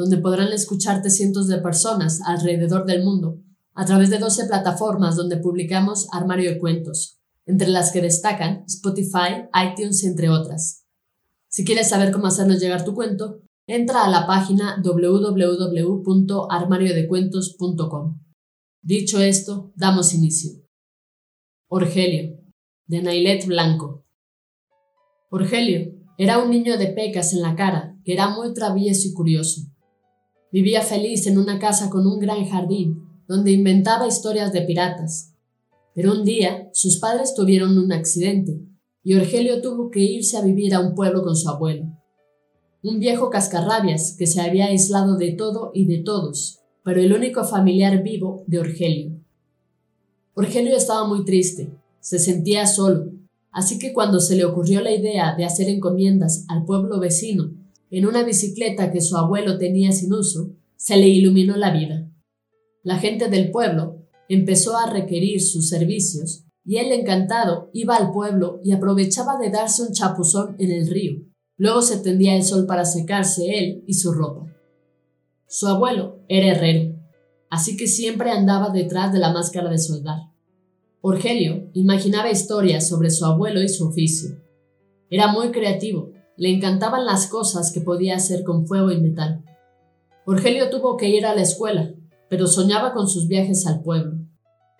donde podrán escucharte cientos de personas alrededor del mundo, a través de 12 plataformas donde publicamos Armario de Cuentos, entre las que destacan Spotify, iTunes, entre otras. Si quieres saber cómo hacernos llegar tu cuento, entra a la página www.armariodecuentos.com. Dicho esto, damos inicio. Orgelio, de Nailet Blanco. Orgelio era un niño de pecas en la cara, que era muy travieso y curioso. Vivía feliz en una casa con un gran jardín, donde inventaba historias de piratas. Pero un día sus padres tuvieron un accidente y Orgelio tuvo que irse a vivir a un pueblo con su abuelo. Un viejo cascarrabias que se había aislado de todo y de todos, pero el único familiar vivo de Orgelio. Orgelio estaba muy triste, se sentía solo, así que cuando se le ocurrió la idea de hacer encomiendas al pueblo vecino en una bicicleta que su abuelo tenía sin uso, se le iluminó la vida. La gente del pueblo empezó a requerir sus servicios y él encantado iba al pueblo y aprovechaba de darse un chapuzón en el río. Luego se tendía el sol para secarse él y su ropa. Su abuelo era herrero, así que siempre andaba detrás de la máscara de soldar. Orgelio imaginaba historias sobre su abuelo y su oficio. Era muy creativo le encantaban las cosas que podía hacer con fuego y metal. Orgelio tuvo que ir a la escuela, pero soñaba con sus viajes al pueblo.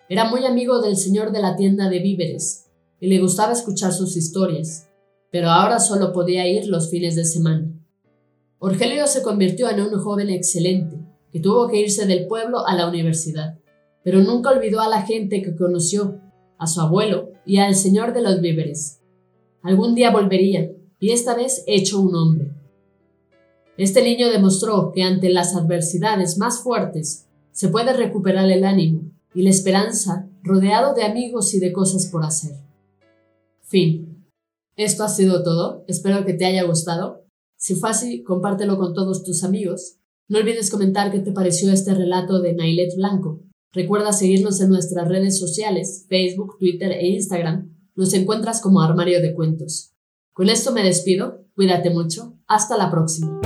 Era muy amigo del señor de la tienda de víveres y le gustaba escuchar sus historias, pero ahora solo podía ir los fines de semana. Orgelio se convirtió en un joven excelente, que tuvo que irse del pueblo a la universidad, pero nunca olvidó a la gente que conoció, a su abuelo y al señor de los víveres. Algún día volvería, y esta vez hecho un hombre. Este niño demostró que ante las adversidades más fuertes se puede recuperar el ánimo y la esperanza rodeado de amigos y de cosas por hacer. Fin. Esto ha sido todo. Espero que te haya gustado. Si fue así, compártelo con todos tus amigos. No olvides comentar qué te pareció este relato de Nailet Blanco. Recuerda seguirnos en nuestras redes sociales, Facebook, Twitter e Instagram. Nos encuentras como Armario de Cuentos. Con esto me despido, cuídate mucho, hasta la próxima.